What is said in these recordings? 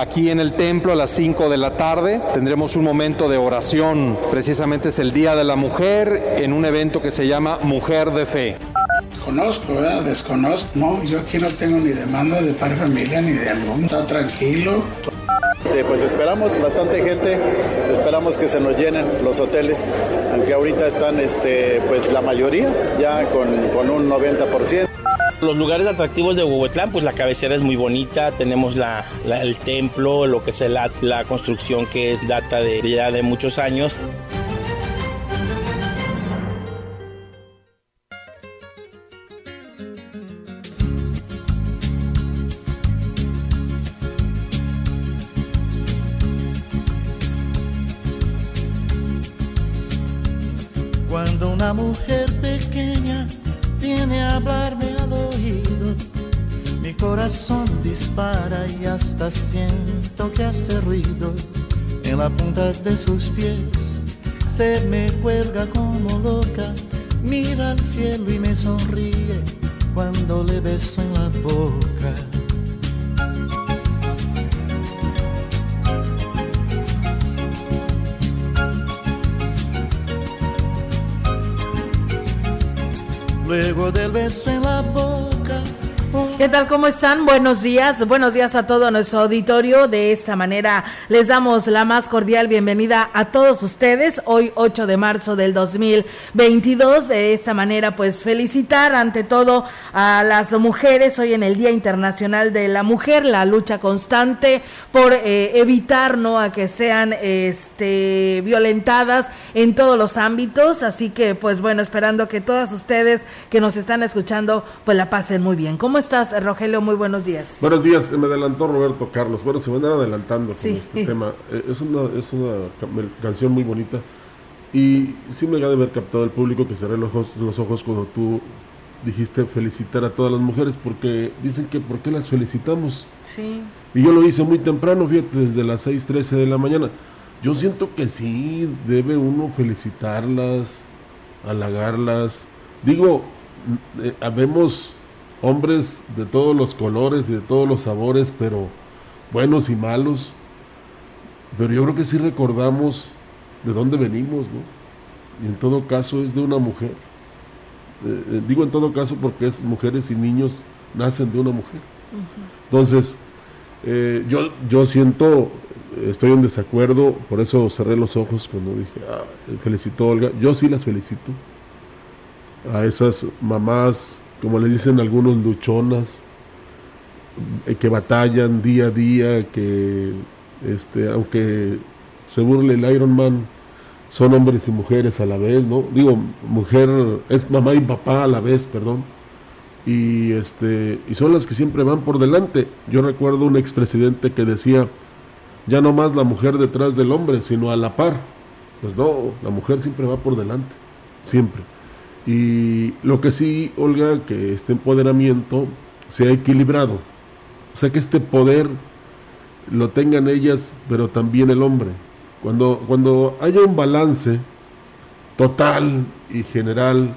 Aquí en el templo a las 5 de la tarde tendremos un momento de oración. Precisamente es el Día de la Mujer en un evento que se llama Mujer de Fe. Conozco, ¿verdad? Desconozco. No, yo aquí no tengo ni demanda de par familia ni de algún. Está tranquilo. pues esperamos bastante gente, esperamos que se nos llenen los hoteles, aunque ahorita están este, pues la mayoría ya con, con un 90%. Los lugares atractivos de Huehuetlán, pues la cabecera es muy bonita, tenemos la, el templo, lo que es la, construcción que es data de ya de muchos años. Cuando una mujer pequeña viene a mi corazón dispara y hasta siento que hace ruido en la punta de sus pies. Se me cuelga como loca, mira al cielo y me sonríe cuando le beso en la boca. Luego del beso en la boca. ¿Qué tal? ¿Cómo están? Buenos días. Buenos días a todo nuestro auditorio. De esta manera les damos la más cordial bienvenida a todos ustedes. Hoy 8 de marzo del 2022. De esta manera pues felicitar ante todo a las mujeres hoy en el Día Internacional de la Mujer, la lucha constante por eh, evitar no a que sean este violentadas en todos los ámbitos. Así que pues bueno, esperando que todas ustedes que nos están escuchando pues la pasen muy bien. ¿Cómo estás, Rogelio? Muy buenos días. Buenos días, me adelantó Roberto Carlos. Bueno, se van adelantando con este tema. Eh, Es una, es una canción muy bonita y sí me ha de haber captado el público que cerré los ojos, los ojos cuando tú dijiste felicitar a todas las mujeres porque dicen que ¿por qué las felicitamos? Sí. Y yo lo hice muy temprano, fíjate, desde las 6.13 de la mañana. Yo siento que sí, debe uno felicitarlas, halagarlas. Digo, eh, habemos hombres de todos los colores y de todos los sabores, pero buenos y malos. Pero yo creo que sí recordamos de dónde venimos, ¿no? Y en todo caso es de una mujer. Eh, eh, digo en todo caso porque es mujeres y niños nacen de una mujer. Entonces, eh, yo, yo siento, estoy en desacuerdo, por eso cerré los ojos cuando dije, ah, felicito a Olga. Yo sí las felicito. A esas mamás, como le dicen algunos, luchonas, eh, que batallan día a día, que este, aunque se burle el Iron Man, son hombres y mujeres a la vez, ¿no? Digo, mujer, es mamá y papá a la vez, perdón. Y, este, y son las que siempre van por delante. Yo recuerdo un expresidente que decía, ya no más la mujer detrás del hombre, sino a la par. Pues no, la mujer siempre va por delante, siempre. Y lo que sí, Olga, que este empoderamiento sea equilibrado. O sea, que este poder lo tengan ellas, pero también el hombre. Cuando, cuando haya un balance total y general,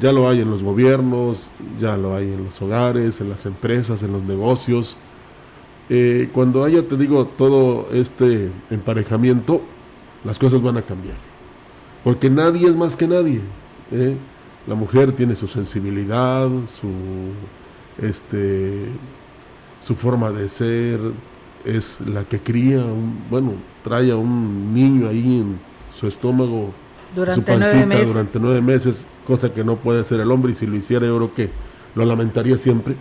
ya lo hay en los gobiernos, ya lo hay en los hogares, en las empresas, en los negocios. Eh, cuando haya, te digo, todo este emparejamiento, las cosas van a cambiar. Porque nadie es más que nadie. ¿eh? La mujer tiene su sensibilidad, su, este, su forma de ser, es la que cría, un, bueno, trae a un niño ahí en su estómago, durante su nueve meses. durante nueve meses, cosa que no puede hacer el hombre y si lo hiciera yo creo que lo lamentaría siempre.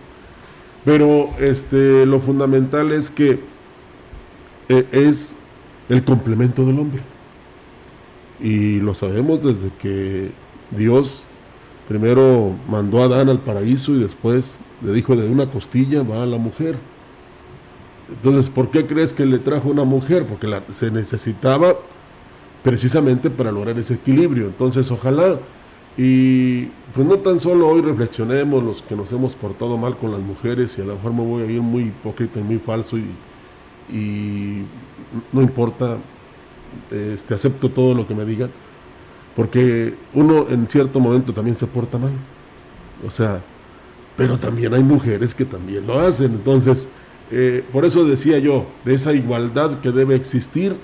Pero este, lo fundamental es que eh, es el complemento del hombre. Y lo sabemos desde que Dios primero mandó a Adán al paraíso y después le dijo de una costilla va a la mujer. Entonces, ¿por qué crees que le trajo una mujer? Porque la, se necesitaba precisamente para lograr ese equilibrio. Entonces, ojalá y pues no tan solo hoy reflexionemos los que nos hemos portado mal con las mujeres y a lo mejor me voy a ir muy hipócrita y muy falso y, no importa, este, acepto todo lo que me digan, porque uno en cierto momento también se porta mal. O sea, pero también hay mujeres que también lo hacen. Entonces, eh, por eso decía yo, de esa igualdad que debe existir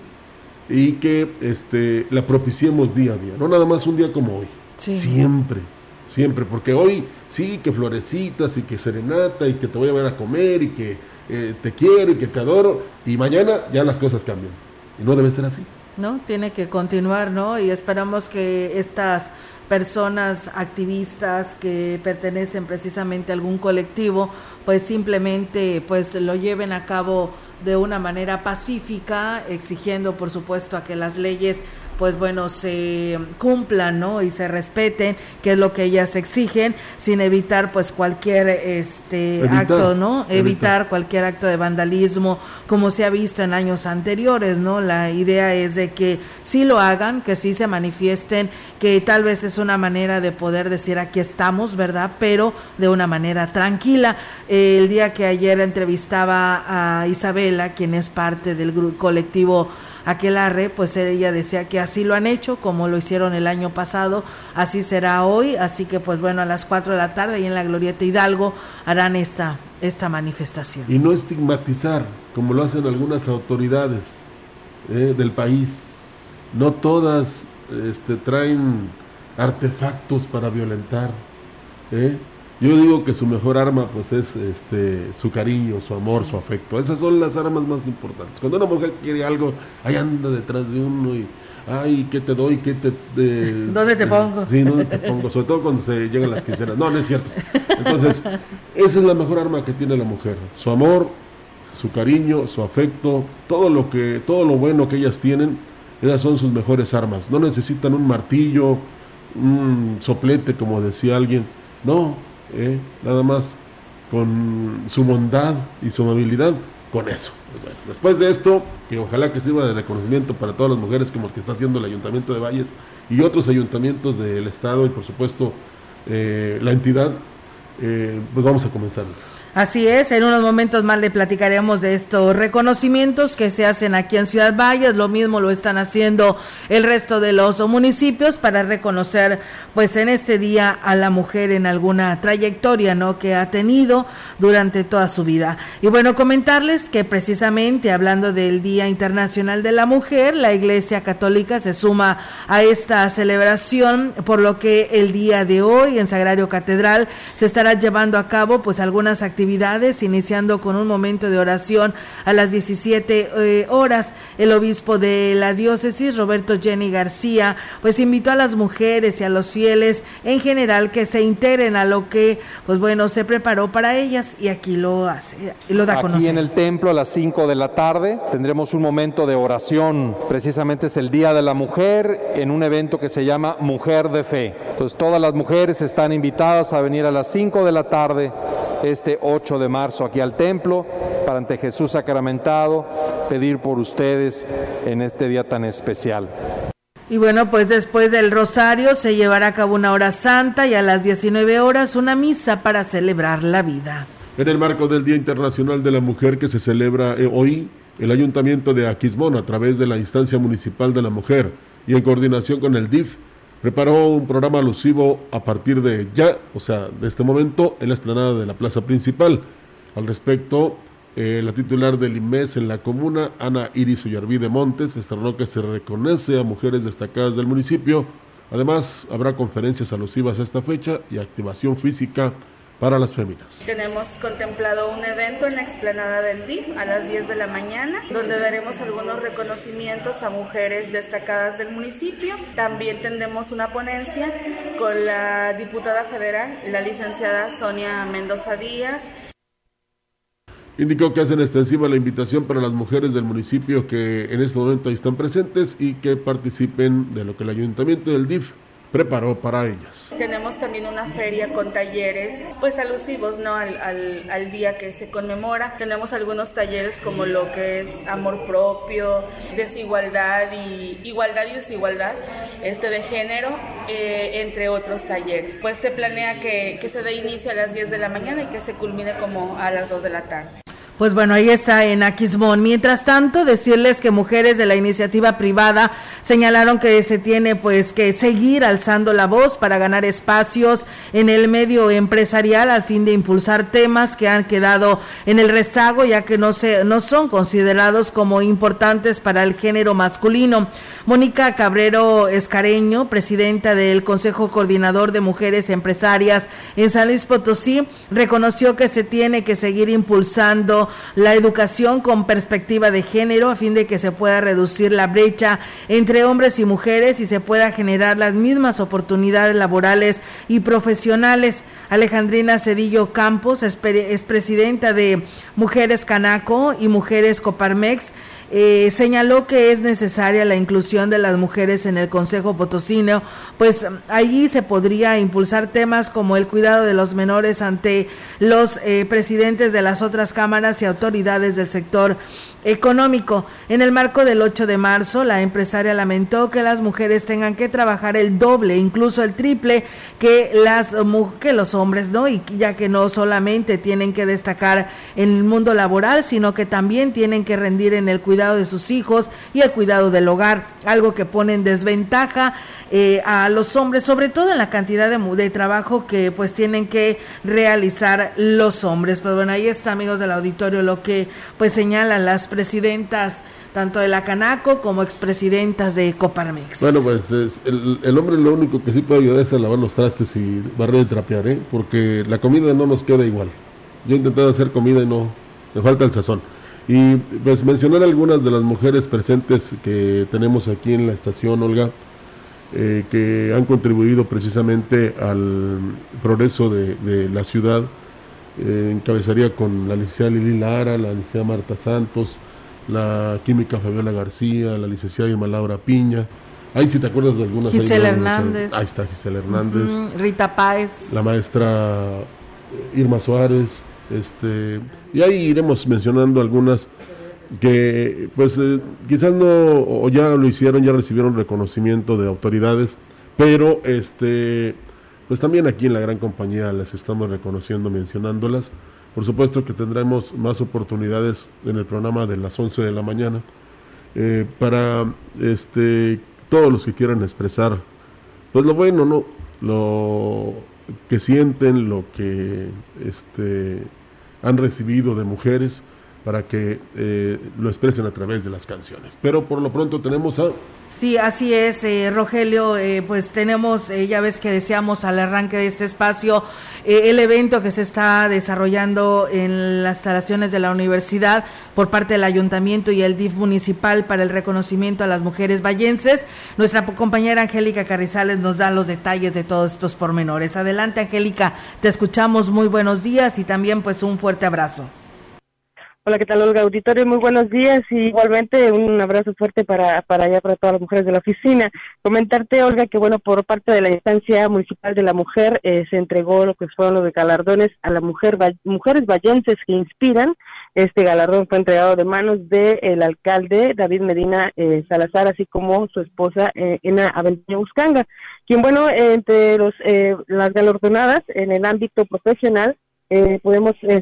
y que este, la propiciemos día a día, no nada más un día como hoy. Siempre, siempre, porque hoy sí que florecitas y que serenata y que te voy a ver a comer y que eh, te quiero y que te adoro y mañana ya las cosas cambian. Y no debe ser así. ¿No? Tiene que continuar, ¿no? Y esperamos que estas personas activistas que pertenecen precisamente a algún colectivo, pues simplemente pues lo lleven a cabo de una manera pacífica, exigiendo por supuesto a que las leyes pues bueno, se cumplan, ¿no? Y se respeten, que es lo que ellas exigen, sin evitar pues cualquier este acto, ¿no? Evitar. cualquier acto de vandalismo, como se ha visto en años anteriores, ¿no? La idea es de que sí lo hagan, que sí se manifiesten, que tal vez es una manera de poder decir aquí estamos, ¿verdad? Pero de una manera tranquila. el día que ayer entrevistaba a Isabela, quien es parte del colectivo Aquelarre, pues ella decía que así lo han hecho, como lo hicieron el año pasado, así será hoy, así que pues bueno, a las 4 de la tarde y en la Glorieta Hidalgo harán esta, esta manifestación. Y no estigmatizar, como lo hacen algunas autoridades eh, del país. No todas este, traen artefactos para violentar. ¿eh? Yo digo que su mejor arma pues es este su cariño, su amor, su afecto. Esas son las armas más importantes. Cuando una mujer quiere algo, ahí anda detrás de uno y ay, ¿qué te doy? ¿Qué te ¿Dónde te pongo? Sí, ¿dónde te pongo? Sobre todo cuando se llegan las quincenas. No, no es cierto. Entonces, esa es la mejor arma que tiene la mujer. Su amor, su cariño, su afecto, todo lo que todo lo bueno que ellas tienen, esas son sus mejores armas. No necesitan un martillo, un soplete como decía alguien. No, ¿eh? nada más con su bondad y su amabilidad, con eso. después de esto, que ojalá que sirva de reconocimiento para todas las mujeres como el que está haciendo el Ayuntamiento de Valles y otros ayuntamientos del Estado y por supuesto eh, la entidad, eh, pues vamos a comenzar. Así es, en unos momentos más le platicaremos de estos reconocimientos que se hacen aquí en Ciudad Valles, lo mismo lo están haciendo el resto de los municipios para reconocer pues en este día a la mujer en alguna trayectoria, ¿no? que ha tenido durante toda su vida. Y bueno, comentarles que precisamente hablando del Día Internacional de la Mujer, la Iglesia Católica se suma a esta celebración, por lo que el día de hoy en Sagrario Catedral se estará llevando a cabo pues algunas actividades actividades, iniciando con un momento de oración a las 17 eh, horas. El obispo de la diócesis, Roberto Jenny García, pues invitó a las mujeres y a los fieles en general que se integren a lo que, pues bueno, se preparó para ellas y aquí lo hace, lo da a conocer. Aquí en el templo a las 5 de la tarde tendremos un momento de oración, precisamente es el Día de la Mujer, en un evento que se llama Mujer de Fe. Entonces todas las mujeres están invitadas a venir a las 5 de la tarde este 8 de marzo aquí al templo para ante Jesús sacramentado pedir por ustedes en este día tan especial. Y bueno, pues después del rosario se llevará a cabo una hora santa y a las 19 horas una misa para celebrar la vida. En el marco del Día Internacional de la Mujer que se celebra eh, hoy, el Ayuntamiento de Aquismón, a través de la Instancia Municipal de la Mujer y en coordinación con el DIF, preparó un programa alusivo a partir de ya, o sea, de este momento, en la explanada de la plaza principal. Al respecto, eh, la titular del IMES en la comuna, Ana Iris Ollarvide Montes, estrenó que se reconoce a mujeres destacadas del municipio. Además, habrá conferencias alusivas a esta fecha y activación física para las féminas. Tenemos contemplado un evento en la explanada del DIF a las 10 de la mañana, donde daremos algunos reconocimientos a mujeres destacadas del municipio. También tendremos una ponencia con la diputada federal, la licenciada Sonia Mendoza Díaz. Indicó que hacen extensiva la invitación para las mujeres del municipio que en este momento están presentes y que participen de lo que el ayuntamiento del DIF preparó para ellas. Tenemos también una feria con talleres, pues alusivos ¿no? Al, al, día que se conmemora. Tenemos algunos talleres como lo que es amor propio, desigualdad y igualdad y desigualdad este, de género, eh, entre otros talleres. Pues se planea que, que se dé inicio a las 10 de la mañana y que se culmine como a las 2 de la tarde. Pues bueno, ahí está en Aquismón. Mientras tanto, decirles que mujeres de la iniciativa privada señalaron que se tiene pues que seguir alzando la voz para ganar espacios en el medio empresarial al fin de impulsar temas que han quedado en el rezago ya que no se no son considerados como importantes para el género masculino. Mónica Cabrero Escareño, presidenta del Consejo Coordinador de Mujeres Empresarias en San Luis Potosí, reconoció que se tiene que seguir impulsando la educación con perspectiva de género a fin de que se pueda reducir la brecha entre hombres y mujeres y se pueda generar las mismas oportunidades laborales y profesionales. Alejandrina Cedillo Campos es, es presidenta de Mujeres Canaco y Mujeres Coparmex eh, señaló que es necesaria la inclusión de las mujeres en el Consejo Potosino, pues allí se podría impulsar temas como el cuidado de los menores ante los eh, presidentes de las otras cámaras y autoridades del sector económico. En el marco del 8 de marzo, la empresaria lamentó que las mujeres tengan que trabajar el doble, incluso el triple que las que los hombres, ¿no? Y ya que no solamente tienen que destacar en el mundo laboral, sino que también tienen que rendir en el cuidado de sus hijos y el cuidado del hogar, algo que pone en desventaja eh, a los hombres, sobre todo en la cantidad de, de trabajo que pues tienen que realizar los hombres. Pues bueno, ahí está, amigos del auditorio, lo que pues señalan las presidentas tanto de la Canaco como expresidentas de Coparmex. Bueno, pues el, hombre lo único que sí puede ayudar es a lavar los trastes y barrer y trapear, ¿eh? porque la comida no nos queda igual. Yo he intentado hacer comida y no, me falta el sazón. Y pues mencionar algunas de las mujeres presentes que tenemos aquí en la estación, Olga, eh, que han contribuido precisamente al progreso de, la ciudad. Eh, encabezaría con la licenciada Lili Lara, la licenciada Marta Santos, la química Fabiola García, la licenciada Irma Laura Piña. Ahí si te acuerdas de algunas. Gisela Hernández. Ahí está Gisela Hernández. Rita Páez. La maestra Irma Suárez. Este, y ahí iremos mencionando algunas que pues eh, quizás no o ya lo hicieron, ya recibieron reconocimiento de autoridades, pero este pues también aquí en la gran compañía las estamos reconociendo, mencionándolas. Por supuesto que tendremos más oportunidades en el programa de las 11 de la mañana eh, para este, todos los que quieran expresar pues lo bueno, ¿no? Lo que sienten, lo que este, han recibido de mujeres para que eh, lo expresen a través de las canciones. Pero por lo pronto tenemos a Sí, así es, eh, Rogelio. Eh, pues tenemos, eh, ya ves que deseamos al arranque de este espacio el evento que se está desarrollando en las instalaciones de la universidad por parte del ayuntamiento y el DIF municipal para el reconocimiento a las mujeres vallenses. Nuestra compañera Angélica Carrizales nos da los detalles de todos estos pormenores. Adelante, Angélica, te escuchamos. Muy buenos días y también pues un fuerte abrazo. Hola, ¿qué tal, Olga Auditorio? Muy buenos días y igualmente un abrazo fuerte para, para allá, para todas las mujeres de la oficina. Comentarte, Olga, que bueno, por parte de la instancia municipal de la mujer eh, se entregó lo que fueron los de galardones a las mujer, mujeres vallenses que inspiran. Este galardón fue entregado de manos del alcalde David Medina eh, Salazar, así como su esposa eh, Ena Aventuña Buscanga, quien, bueno, entre los, eh, las galardonadas en el ámbito profesional, eh, podemos eh,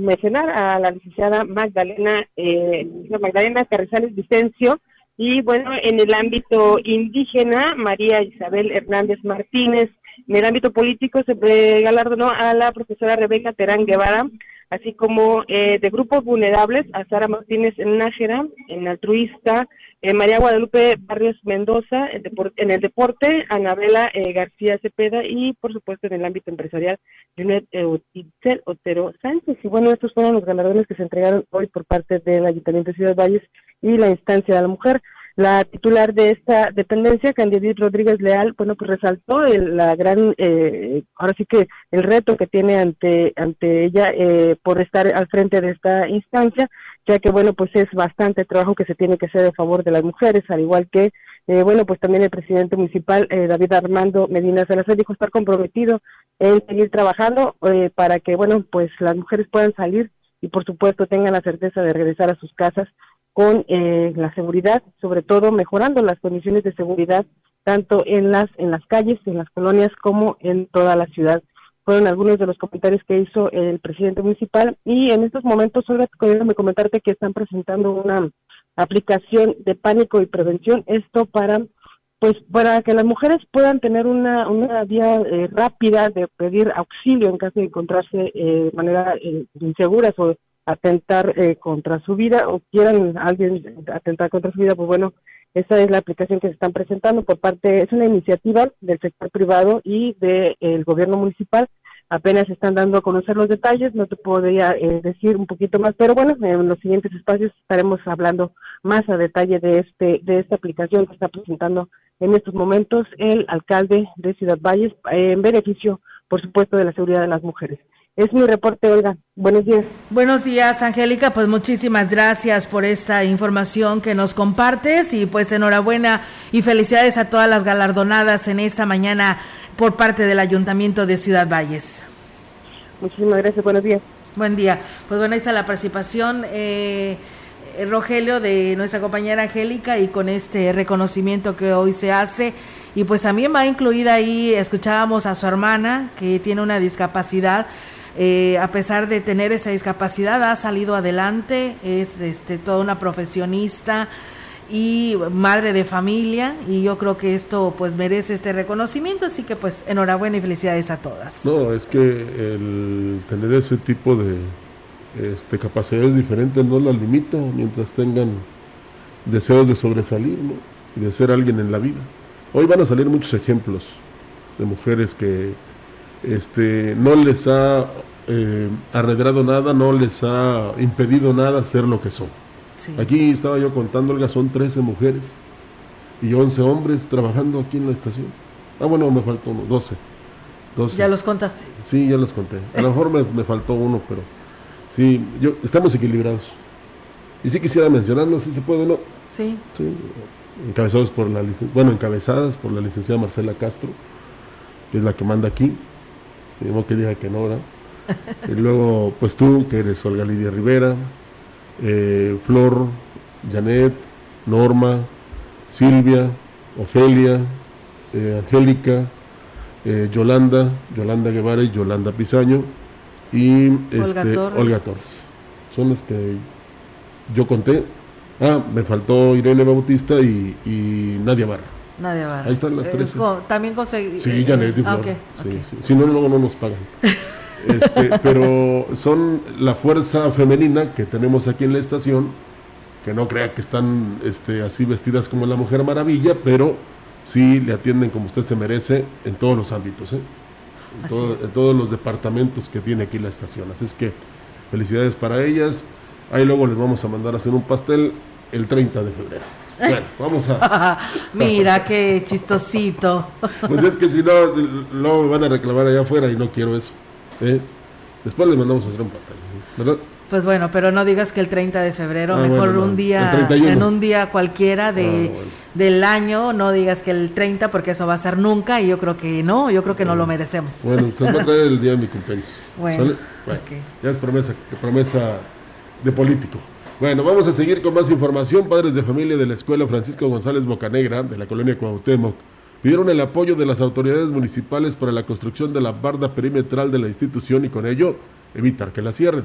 mencionar a la licenciada Magdalena, eh, Magdalena Carrizales Vicencio, y bueno, en el ámbito indígena, María Isabel Hernández Martínez, en el ámbito político se galardonó a la profesora Rebeca Terán Guevara, así como eh, de grupos vulnerables a Sara Martínez Nájera, en Altruista, eh, María Guadalupe Barrios Mendoza, en, el deporte, Anabela eh, García Cepeda y, por supuesto, en el ámbito empresarial, Junet Otero Sánchez. Y bueno, estos fueron los galardones que se entregaron hoy por parte del Ayuntamiento de Ciudad Valles y la instancia de la mujer. La titular de esta dependencia, Candidit Rodríguez Leal, bueno, pues resaltó el, la gran, eh, ahora sí que el reto que tiene ante ante ella eh, por estar al frente de esta instancia, ya que bueno, pues es bastante trabajo que se tiene que hacer a favor de las mujeres, al igual que eh, bueno, pues también el presidente municipal, David Armando Medina Salazar, dijo estar comprometido en seguir trabajando para que, bueno, pues las mujeres puedan salir y por supuesto tengan la certeza de regresar a sus casas con eh, la seguridad, sobre todo mejorando las condiciones de seguridad tanto en las en las calles, en las colonias como en toda la ciudad. Fueron algunos de los comentarios que hizo el presidente municipal y en estos momentos, Olga, me comentarte que están presentando una aplicación de pánico y prevención, esto para pues para que las mujeres puedan tener una, una vía eh, rápida de pedir auxilio en caso de encontrarse eh, de manera eh, inseguras o atentar eh, contra su vida o quieran alguien atentar contra su vida, pues bueno, esa es la aplicación que se están presentando por parte, es una iniciativa del sector privado y del gobierno municipal. Apenas están dando a conocer los detalles, no te podría eh, decir un poquito más, pero bueno, en los siguientes espacios estaremos hablando más a detalle de este de esta aplicación que está presentando en estos momentos el alcalde de Ciudad Valles en beneficio, por supuesto, de la seguridad de las mujeres. Es mi reporte, Olga. Buenos días. Buenos días, Angélica. Pues muchísimas gracias por esta información que nos compartes y pues enhorabuena y felicidades a todas las galardonadas en esta mañana por parte del Ayuntamiento de Ciudad Valles. Muchísimas gracias. Buenos días. Buen día. Pues bueno, ahí está la participación. Eh, Rogelio de nuestra compañera Angélica y con este reconocimiento que hoy se hace y pues también va incluida ahí, escuchábamos a su hermana que tiene una discapacidad eh, a pesar de tener esa discapacidad, ha salido adelante, es este, toda una profesionista y madre de familia y yo creo que esto pues merece este reconocimiento, así que pues enhorabuena y felicidades a todas. No, es que el tener ese tipo de este, capacidades diferentes no las limita mientras tengan deseos de sobresalir y de ser alguien en la vida. Hoy van a salir muchos ejemplos de mujeres que este, no les ha eh, arredrado nada, no les ha impedido nada ser lo que son. Aquí estaba yo contando, Olga, son 13 mujeres y 11 hombres trabajando aquí en la estación. Ah, bueno, me faltó uno, 12. 12. ¿Ya los contaste? Sí, ya los conté. A lo mejor me, faltó uno, pero sí, yo, estamos equilibrados. Y sí quisiera mencionarlo, si se puede, ¿no? Sí. sí. Encabezados por la bueno, encabezadas por la licenciada Marcela Castro, que es la que manda aquí. Tenemos que diga que no, ¿verdad? y luego, pues tú, que eres Olga Lidia Rivera, eh, Flor, Janet, Norma, Silvia, Ofelia, eh, Angélica, eh, Yolanda, Yolanda Guevara y Yolanda Pisaño y Olga, este, Torres. Son las que yo conté. Ah, me faltó Irene Bautista y, y Nadia Barra. Nadia Barra. Ahí están las tres. También conseguí. Sí, Janet y Flor. Si no, luego no nos pagan. Este, pero son la fuerza femenina que tenemos aquí en la estación, que no crea que están este, así vestidas como la Mujer Maravilla, pero sí le atienden como usted se merece en todos los ámbitos, ¿eh? en, todos los departamentos que tiene aquí la estación. Así es que felicidades para ellas. Ahí luego les vamos a mandar a hacer un pastel el 30 de febrero. Bueno, vamos a. Mira qué chistosito. pues es que si no, luego me van a reclamar allá afuera y no quiero eso. ¿Eh? Después le mandamos a hacer un pastel, ¿verdad? Pues bueno, pero no digas que el 30 de febrero, ah, mejor un día, en un día cualquiera de, ah, del año, no digas que el 30 porque eso va a ser nunca y yo creo que no, yo creo que no lo merecemos. Bueno, se va a traer el día de mi cumpleaños. Bueno, ya es promesa, promesa de político. Bueno, vamos a seguir con más información. Padres de familia de la Escuela Francisco González Bocanegra, de la colonia Cuauhtémoc, pidieron el apoyo de las autoridades municipales para la construcción de la barda perimetral de la institución y con ello evitar que la cierren.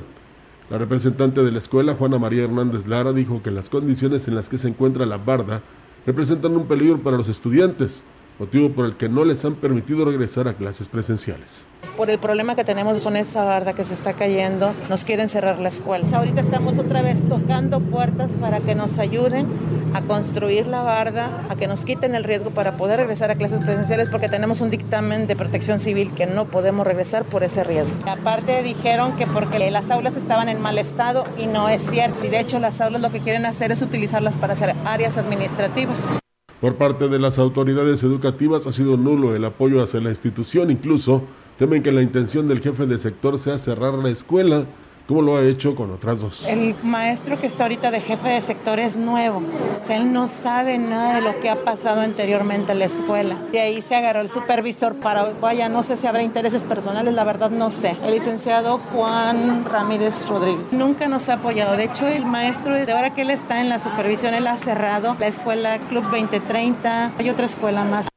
La representante de la escuela, Juana María Hernández Lara, dijo que las condiciones en las que se encuentra la barda representan un peligro para los estudiantes, motivo por el que no les han permitido regresar a clases presenciales por el problema que tenemos con esa barda que se está cayendo, nos quieren cerrar la escuela. Ahorita estamos otra vez tocando puertas para que nos ayuden a construir la barda, a que nos quiten el riesgo para poder regresar a clases presenciales porque tenemos un dictamen de protección civil que no podemos regresar por ese riesgo. Aparte dijeron que porque las aulas estaban en mal estado y no es cierto. Y de hecho las aulas lo que quieren hacer es utilizarlas para hacer áreas administrativas. Por parte de las autoridades educativas ha sido nulo el apoyo hacia la institución, incluso temen que la intención del jefe de sector sea cerrar la escuela como lo ha hecho con otras dos. El maestro que está ahorita de jefe de sector es nuevo, o sea, él no sabe nada de lo que ha pasado anteriormente en la escuela. De ahí se agarró el supervisor para, vaya, no sé si habrá intereses personales, la verdad no sé. El licenciado Juan Ramírez Rodríguez nunca nos ha apoyado. De hecho, el maestro, desde ahora que él está en la supervisión, él ha cerrado la escuela Club 2030, hay otra escuela más.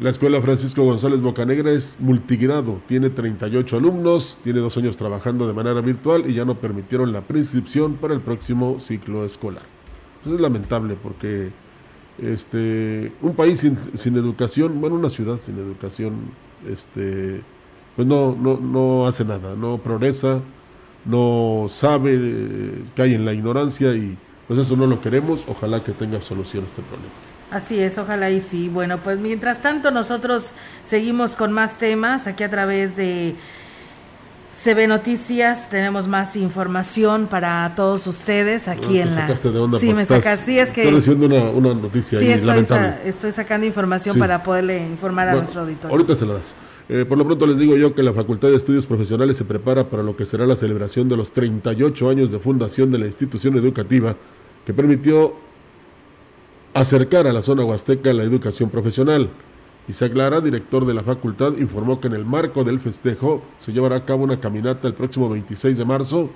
La Escuela Francisco González Bocanegra es multigrado, tiene 38 alumnos, tiene dos años trabajando de manera virtual y ya no permitieron la prescripción para el próximo ciclo escolar. Eso es lamentable porque este, un país sin, educación, bueno, una ciudad sin educación, este, pues no, no, no hace nada, no progresa, no sabe, eh, cae en la ignorancia y pues eso no lo queremos, ojalá que tenga solución este problema. Así es, ojalá y sí. Bueno, pues mientras tanto nosotros seguimos con más temas aquí a través de CB Noticias. Tenemos más información para todos ustedes aquí en la. sí, me sacas. Sí, es que. Estoy haciendo una, una noticia sí, estoy, estoy, sacando información para poderle informar a nuestro auditorio. Ahorita se lo das. Eh, por lo pronto les digo yo que la Facultad de Estudios Profesionales se prepara para lo que será la celebración de los 38 años de fundación de la institución educativa que permitió acercar a la zona huasteca la educación profesional. Isaac Lara, director de la facultad, informó que en el marco del festejo se llevará a cabo una caminata el próximo 26 de marzo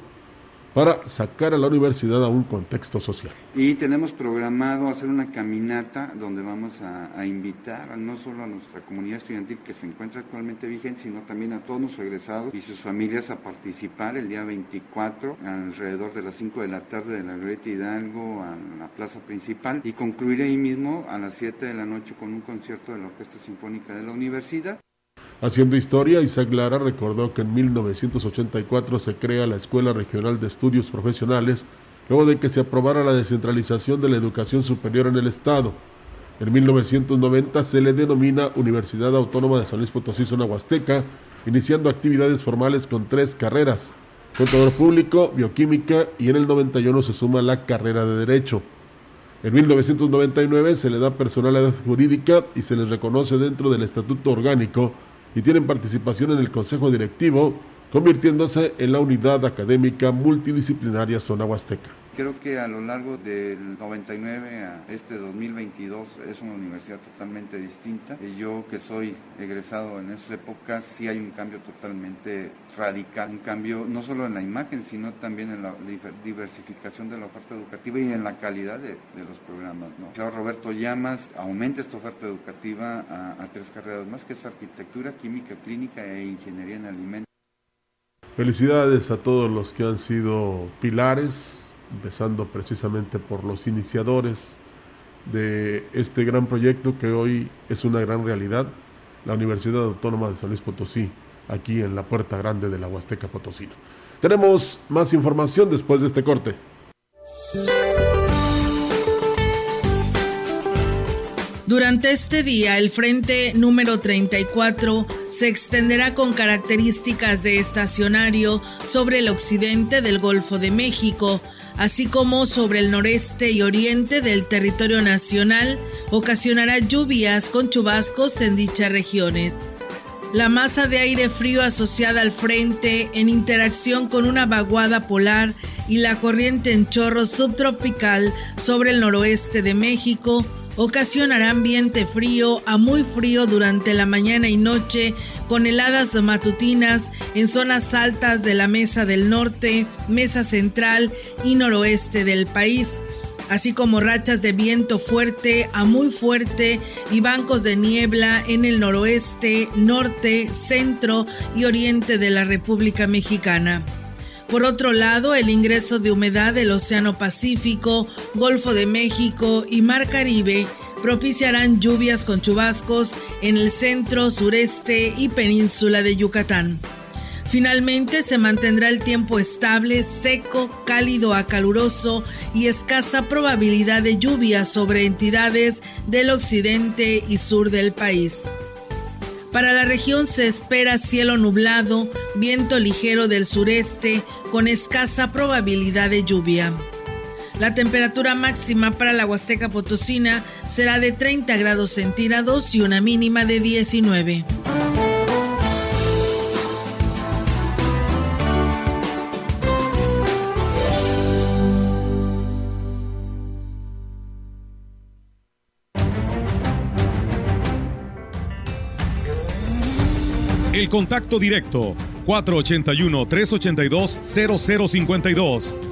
para sacar a la universidad a un contexto social. Y tenemos programado hacer una caminata donde vamos a, invitar no solo a nuestra comunidad estudiantil que se encuentra actualmente vigente, sino también a todos nuestros egresados y sus familias a participar el día 24 alrededor de las 5 de la tarde de la Hidalgo a la plaza principal y concluir ahí mismo a las 7 de la noche con un concierto de la Orquesta Sinfónica de la Universidad. Haciendo historia, Isaac Lara recordó que en 1984 se crea la Escuela Regional de Estudios Profesionales, luego de que se aprobara la descentralización de la educación superior en el Estado. En 1990 se le denomina Universidad Autónoma de San Luis Potosí, zona Huasteca, iniciando actividades formales con tres carreras, contador público, bioquímica y en el 91 se suma la carrera de Derecho. En 1999 se le da personalidad jurídica y se les reconoce dentro del Estatuto Orgánico y tienen participación en el Consejo Directivo, convirtiéndose en la unidad académica multidisciplinaria Zona Huasteca. Creo que a lo largo del 99 a este 2022 es una universidad totalmente distinta. Y yo que soy egresado en esas épocas, sí hay un cambio totalmente radical, un cambio no solo en la imagen, sino también en la diversificación de la oferta educativa y en la calidad de, los programas. ¿no? Roberto Llamas aumenta esta oferta educativa a, a tres carreras más, que es arquitectura, química clínica e ingeniería en alimentos. Felicidades a todos los que han sido pilares empezando precisamente por los iniciadores de este gran proyecto que hoy es una gran realidad, la Universidad Autónoma de San Luis Potosí, aquí en la puerta grande de la Huasteca Potosino. Tenemos más información después de este corte. Durante este día, el frente número 34 se extenderá con características de estacionario sobre el occidente del Golfo de México, así como sobre el noreste y oriente del territorio nacional, ocasionará lluvias con chubascos en dichas regiones. La masa de aire frío asociada al frente en interacción con una vaguada polar y la corriente en chorro subtropical sobre el noroeste de México ocasionará ambiente frío a muy frío durante la mañana y noche con heladas matutinas en zonas altas de la Mesa del Norte, Mesa Central y Noroeste del país así como rachas de viento fuerte a muy fuerte y bancos de niebla en el noroeste, norte, centro y oriente de la República Mexicana. Por otro lado, el ingreso de humedad del Océano Pacífico, Golfo de México y Mar Caribe propiciarán lluvias con chubascos en el centro, sureste y península de Yucatán. Finalmente se mantendrá el tiempo estable, seco, cálido a caluroso y escasa probabilidad de lluvia sobre entidades del occidente y sur del país. Para la región se espera cielo nublado, viento ligero del sureste con escasa probabilidad de lluvia. La temperatura máxima para la Huasteca Potosina será de 30 grados centígrados y una mínima de 19. El contacto directo 481-382-0052.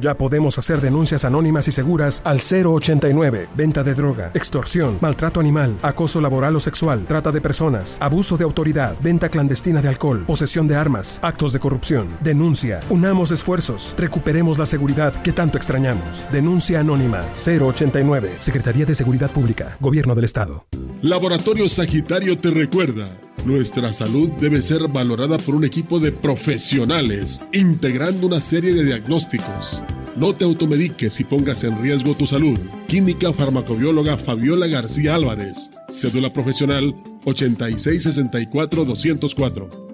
Ya podemos hacer denuncias anónimas y seguras al 089. Venta de droga, extorsión, maltrato animal, acoso laboral o sexual, trata de personas, abuso de autoridad, venta clandestina de alcohol, posesión de armas, actos de corrupción. Denuncia. Unamos esfuerzos. Recuperemos la seguridad que tanto extrañamos. Denuncia anónima 089. Secretaría de Seguridad Pública. Gobierno del Estado. Laboratorio Sagitario te recuerda. Nuestra salud debe ser valorada por un equipo de profesionales, integrando una serie de diagnósticos. No te automediques y pongas en riesgo tu salud. Química farmacobióloga Fabiola García Álvarez. Cédula profesional 8664-204.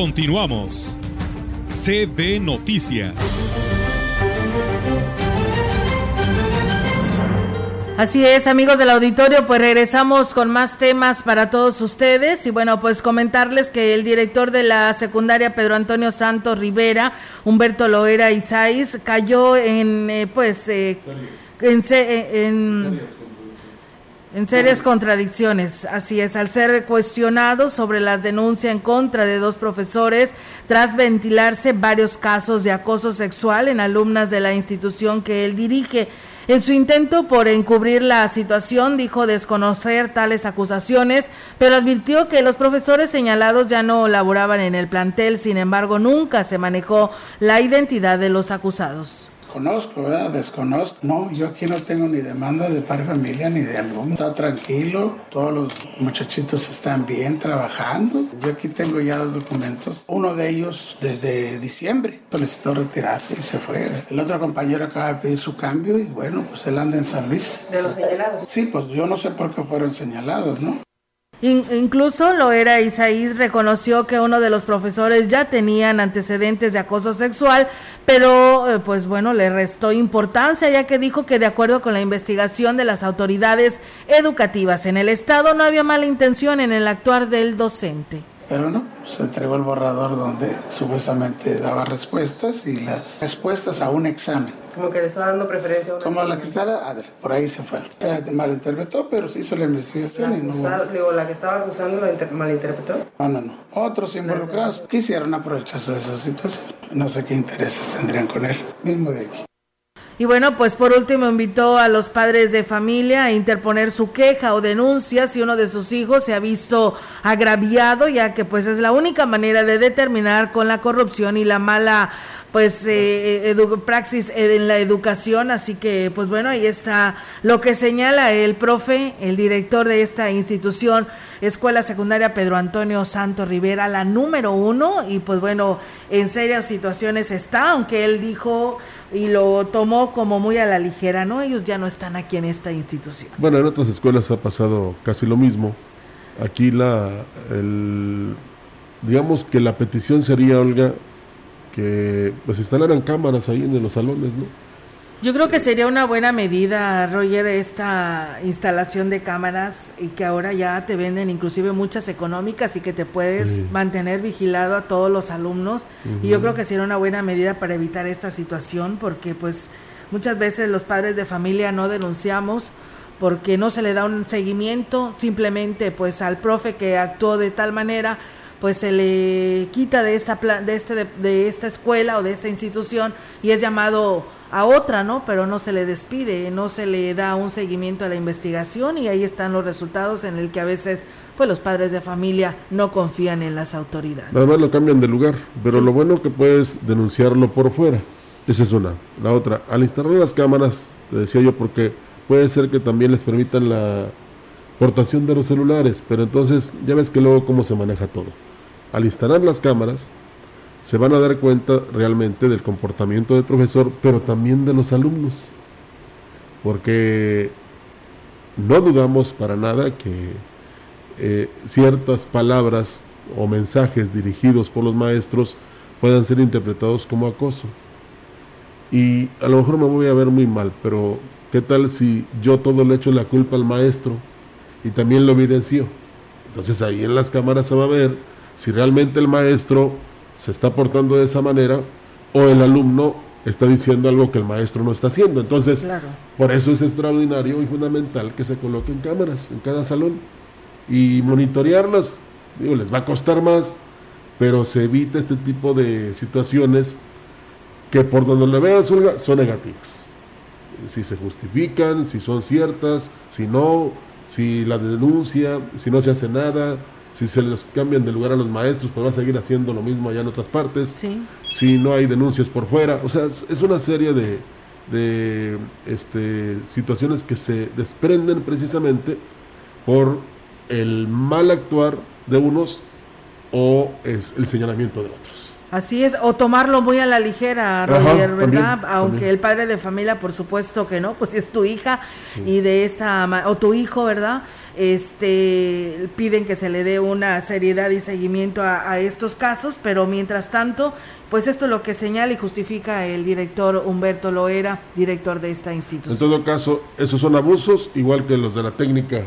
Continuamos. CB Noticias. Así es, amigos del auditorio, pues regresamos con más temas para todos ustedes y bueno, pues comentarles que el director de la secundaria Pedro Antonio Santos Rivera, Humberto Loera Isais, cayó en eh, pues eh, en, en, en serias contradicciones, así es, al ser cuestionado sobre las denuncias en contra de dos profesores tras ventilarse varios casos de acoso sexual en alumnas de la institución que él dirige. En su intento por encubrir la situación, dijo desconocer tales acusaciones, pero advirtió que los profesores señalados ya no laboraban en el plantel, sin embargo, nunca se manejó la identidad de los acusados conozco, ¿verdad? Desconozco. No, yo aquí no tengo ni demanda de padre familia ni de alumno. Está tranquilo, todos los muchachitos están bien trabajando. Yo aquí tengo ya dos documentos. Uno de ellos desde diciembre solicitó retirarse y se fue. El otro compañero acaba de pedir su cambio y bueno, pues él anda en San Luis. ¿De los señalados? Sí, pues yo no sé por qué fueron señalados, ¿no? Incluso lo era Isaías reconoció que uno de los profesores ya tenían antecedentes de acoso sexual, pero eh, pues bueno, le restó importancia ya que dijo que de acuerdo con la investigación de las autoridades educativas en el estado no había mala intención en el actuar del docente. Pero no, se entregó el borrador donde supuestamente daba respuestas y las respuestas a un examen. Como que le estaba dando preferencia a una Como la que estaba, por ahí se fue. Se malinterpretó, pero se hizo la investigación la y no. digo, la que estaba acusando la malinterpretó. No, no, no. Otros involucrados quisieron aprovecharse de esa situación. No sé qué intereses tendrían con él, mismo de aquí. Y bueno, pues por último invitó a los padres de familia a interponer su queja o denuncia si uno de sus hijos se ha visto agraviado, ya que pues es la única manera de determinar con la corrupción y la mala pues eh, praxis en la educación, así que pues bueno, ahí está lo que señala el profe, el director de esta institución, Escuela Secundaria Pedro Antonio Santo Rivera, la número uno, y pues bueno, en serias situaciones está, aunque él dijo y lo tomó como muy a la ligera, ¿no? Ellos ya no están aquí en esta institución. Bueno, en otras escuelas ha pasado casi lo mismo. Aquí la, el, digamos que la petición sería, Olga, que pues instalaran cámaras ahí en los salones, ¿no? Yo creo que sería una buena medida, Roger, esta instalación de cámaras y que ahora ya te venden inclusive muchas económicas y que te puedes mantener vigilado a todos los alumnos. Y yo creo que sería una buena medida para evitar esta situación porque pues muchas veces los padres de familia no denunciamos porque no se le da un seguimiento, simplemente pues al profe que actuó de tal manera pues se le quita de esta de este de, esta escuela o de esta institución y es llamado a otra, ¿no? Pero no se le despide, no se le da un seguimiento a la investigación y ahí están los resultados en el que a veces pues los padres de familia no confían en las autoridades. Nada más lo cambian de lugar, pero lo bueno que puedes denunciarlo por fuera. Esa es una. La otra, al instalar las cámaras, te decía yo, porque puede ser que también les permitan la portación de los celulares, pero entonces ya ves que luego cómo se maneja todo al instalar las cámaras, se van a dar cuenta realmente del comportamiento del profesor, pero también de los alumnos. Porque no dudamos para nada que eh, ciertas palabras o mensajes dirigidos por los maestros puedan ser interpretados como acoso. Y a lo mejor me voy a ver muy mal, pero ¿qué tal si yo todo le echo la culpa al maestro y también lo evidencio? Entonces ahí en las cámaras se va a ver si realmente el maestro se está portando de esa manera o el alumno está diciendo algo que el maestro no está haciendo. Entonces, por eso es extraordinario y fundamental que se coloquen cámaras en cada salón y monitorearlas. Digo, les va a costar más, pero se evita este tipo de situaciones que por donde le veas son negativas. Si se justifican, si son ciertas, si no, si la denuncia, si no se hace nada, si se les cambian de lugar a los maestros, pues va a seguir haciendo lo mismo allá en otras partes. Si no hay denuncias por fuera. O sea, es, una serie de, de este, situaciones que se desprenden precisamente por el mal actuar de unos o es el señalamiento de otros. Así es, o tomarlo muy a la ligera, Roger, ¿verdad? Aunque el padre de familia, por supuesto que no, pues es tu hija y de esta, o tu hijo, ¿verdad? Este, piden que se le dé una seriedad y seguimiento a, estos casos, pero mientras tanto Pues esto es lo que señala y justifica el director Humberto Loera, director de esta institución. En todo caso, esos son abusos, igual que los de la técnica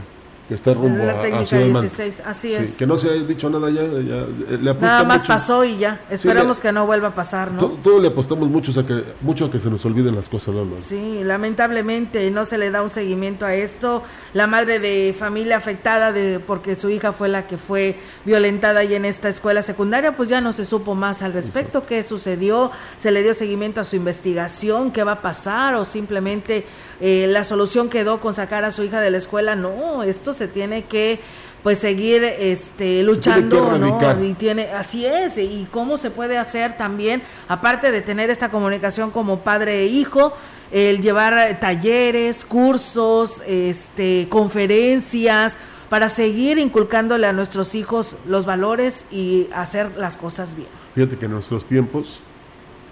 que está rumbo la técnica a 16, así Sí, es. que no se haya dicho nada ya, ya, eh, le Nada más mucho- pasó y ya. Esperamos le- que no vuelva a pasar, ¿no? to- Todo le apostamos mucho a que mucho a que se nos olviden las cosas, ¿no? Sí, lamentablemente no se le da un seguimiento a esto. La madre de familia afectada de porque su hija fue la que fue violentada ahí en esta escuela secundaria, pues ya no se supo más al respecto qué sucedió, se le dio seguimiento a su investigación, qué va a pasar o simplemente eh, la solución quedó con sacar a su hija de la escuela. No, esto se tiene que pues seguir este luchando, ¿no? Y tiene así es, y cómo se puede hacer también aparte de tener esta comunicación como padre e hijo, el llevar talleres, cursos, este conferencias para seguir inculcándole a nuestros hijos los valores y hacer las cosas bien. Fíjate que en nuestros tiempos,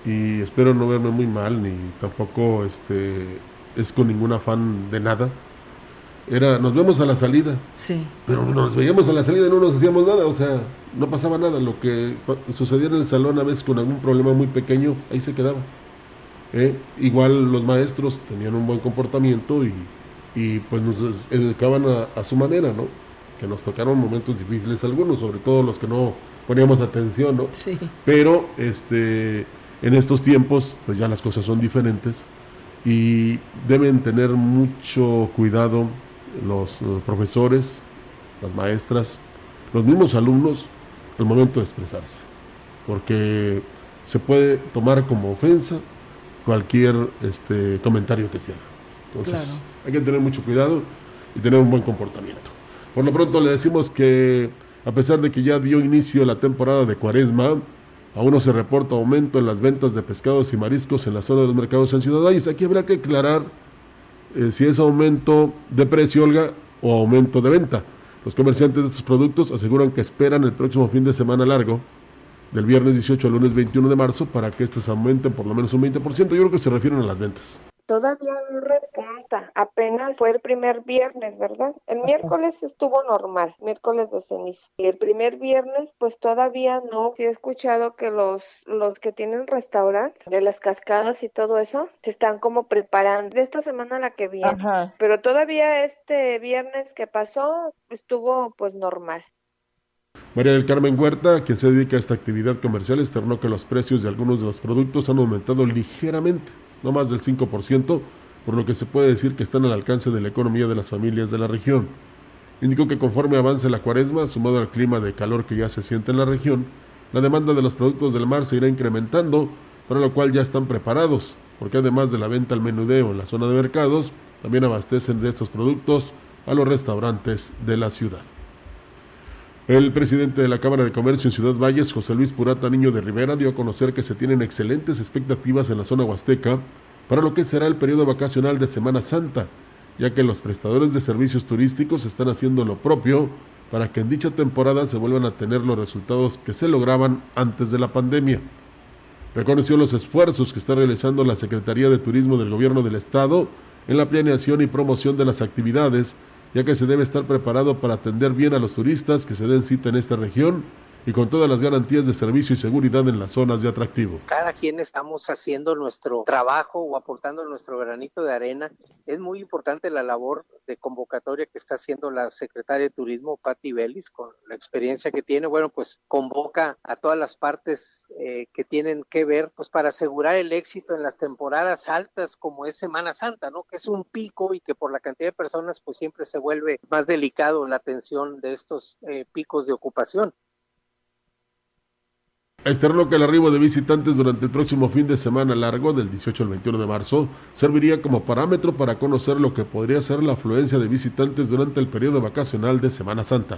y espero no verme muy mal, ni tampoco este es con ningún afán de nada, era, nos vemos a la salida, Sí. pero nos veíamos a la salida y no nos hacíamos nada, o sea, no pasaba nada, lo que sucedía en el salón a veces con algún problema muy pequeño, ahí se quedaba. ¿eh? Igual los maestros tenían un buen comportamiento y, y, pues nos educaban a, a su manera, ¿no? Que nos tocaron momentos difíciles algunos, sobre todo los que no poníamos atención, ¿no? Sí. Pero este, en estos tiempos, pues ya las cosas son diferentes y deben tener mucho cuidado los eh, profesores, las maestras, los mismos alumnos, el momento de expresarse, porque se puede tomar como ofensa cualquier este, comentario que se haga. Entonces, Claro. hay que tener mucho cuidado y tener un buen comportamiento. Por lo pronto le decimos que a pesar de que ya dio inicio la temporada de cuaresma, aún no se reporta aumento en las ventas de pescados y mariscos en la zona de los mercados en Ciudad Valles. Aquí habrá que aclarar eh, si es aumento de precio, Olga, o aumento de venta. Los comerciantes de estos productos aseguran que esperan el próximo fin de semana largo, del viernes 18 al lunes 21 de marzo, para que estos aumenten por lo menos un 20%. Yo creo que se refieren a las ventas. Todavía no repunta, apenas fue el primer viernes, ¿verdad? El miércoles estuvo normal, miércoles de ceniza. Y el primer viernes, pues todavía no. Sí he escuchado que los, los que tienen restaurantes de las cascadas y todo eso, se están como preparando de esta semana a la que viene. Pero todavía este viernes que pasó estuvo pues normal. María del Carmen Huerta, quien se dedica a esta actividad comercial, externó que los precios de algunos de los productos han aumentado ligeramente, no más del 5%, por lo que se puede decir que están al alcance de la economía de las familias de la región. Indicó que conforme avance la cuaresma, sumado al clima de calor que ya se siente en la región, la demanda de los productos del mar se irá incrementando, para lo cual ya están preparados, porque además de la venta al menudeo en la zona de mercados, también abastecen de estos productos a los restaurantes de la ciudad. El presidente de la Cámara de Comercio en Ciudad Valles, José Luis Purata Niño de Rivera, dio a conocer que se tienen excelentes expectativas en la zona huasteca para lo que será el periodo vacacional de Semana Santa, ya que los prestadores de servicios turísticos están haciendo lo propio para que en dicha temporada se vuelvan a tener los resultados que se lograban antes de la pandemia. Reconoció los esfuerzos que está realizando la Secretaría de Turismo del Gobierno del Estado en la planeación y promoción de las actividades ya que se debe estar preparado para atender bien a los turistas que se den cita en esta región y con todas las garantías de servicio y seguridad en las zonas de atractivo. cada quien estamos haciendo nuestro trabajo o aportando nuestro granito de arena. Es muy importante la labor de convocatoria que está haciendo la secretaria de Turismo, Patti Vélez, con la experiencia que tiene. Bueno, pues convoca a todas las partes eh, que tienen que ver, pues para asegurar el éxito en las temporadas altas como es Semana Santa, ¿no? Que es un pico y que por la cantidad de personas, pues siempre se vuelve más delicado la atención de estos eh, picos de ocupación. Externó que el arribo de visitantes durante el próximo fin de semana largo, del 18 al 21 de marzo, serviría como parámetro para conocer lo que podría ser la afluencia de visitantes durante el periodo vacacional de Semana Santa.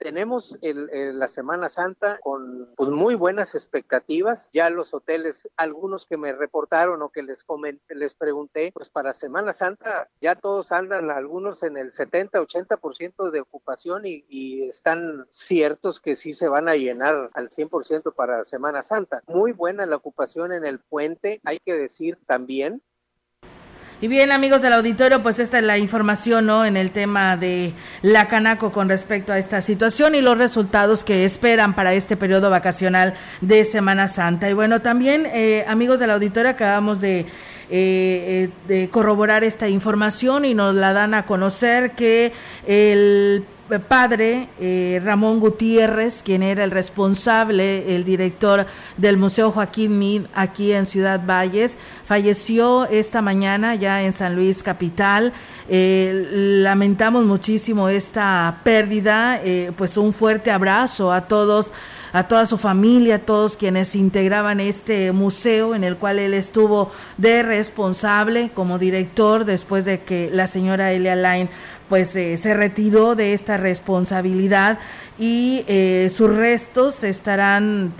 Tenemos el, la Semana Santa con pues, muy buenas expectativas. Ya los hoteles, algunos que me reportaron o que les comenté, les pregunté, pues para Semana Santa ya todos andan, algunos en el 70-80% de ocupación y, y están ciertos que sí se van a llenar al 100% para Semana Santa. Muy buena la ocupación en el puente, hay que decir también, Y bien, amigos del auditorio, pues esta es la información, ¿no? En el tema de la Canaco con respecto a esta situación y los resultados que esperan para este periodo vacacional de Semana Santa. Y bueno, también, eh, amigos del auditorio, acabamos eh, eh, de corroborar esta información y nos la dan a conocer que el padre eh, Ramón Gutiérrez, quien era el responsable, el director del Museo Joaquín Mid aquí en Ciudad Valles, falleció esta mañana ya en San Luis Capital. Eh, lamentamos muchísimo esta pérdida, eh, pues un fuerte abrazo a todos a toda su familia, a todos quienes integraban este museo en el cual él estuvo de responsable como director después de que la señora Elia Line pues eh, se retiró de esta responsabilidad y eh, sus restos estarán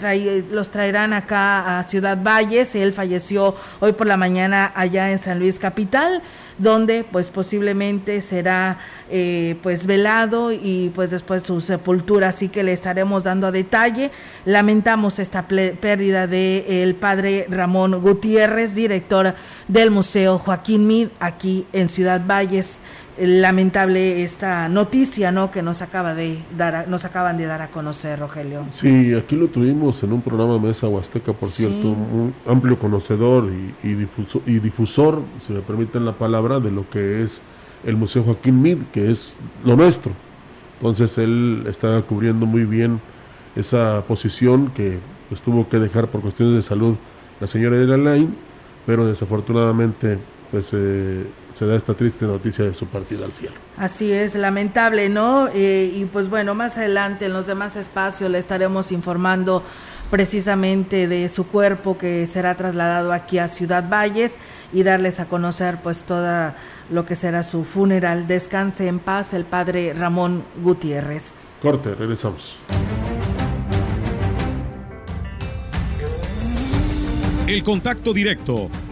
los traerán acá a Ciudad Valles. Él falleció hoy por la mañana allá en San Luis Capital, donde pues posiblemente será eh, pues velado y pues después su sepultura. Así que le estaremos dando a detalle. Lamentamos esta pérdida de el padre Ramón Gutiérrez, director del Museo Joaquín Mid aquí en Ciudad Valles lamentable esta noticia, ¿no? Que nos acaba de dar, nos acaban de dar a conocer, Rogelio. Sí, aquí lo tuvimos en un programa de Mesa Huasteca, por cierto, un amplio conocedor y, y, difusor, y difusor, si me permiten la palabra, de lo que es el Museo Joaquín Mid, que es lo nuestro. Entonces él estaba cubriendo muy bien esa posición que pues, tuvo que dejar por cuestiones de salud la señora de la Line, pero desafortunadamente pues eh, se da esta triste noticia de su partida al cielo. Así es, lamentable, ¿no? Eh, y pues bueno, más adelante en los demás espacios le estaremos informando precisamente de su cuerpo que será trasladado aquí a Ciudad Valles y darles a conocer pues toda lo que será su funeral. Descanse en paz el padre Ramón Gutiérrez. Corte, regresamos. El contacto directo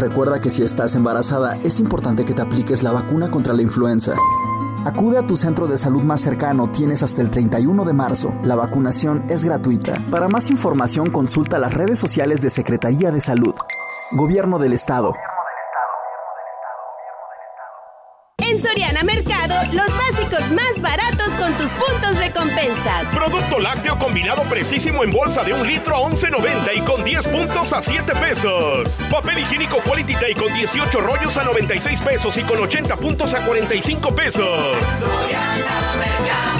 Recuerda que si estás embarazada es importante que te apliques la vacuna contra la influenza. Acude a tu centro de salud más cercano, tienes hasta el 31 de marzo. La vacunación es gratuita. Para más información consulta las redes sociales de Secretaría de Salud. Gobierno del Estado. Producto lácteo combinado precisísimo en bolsa de un litro a 11.90 y con 10 puntos a 7 pesos. Papel higiénico Quality Day con 18 rollos a 96 pesos y con 80 puntos a 45 pesos. Mercado.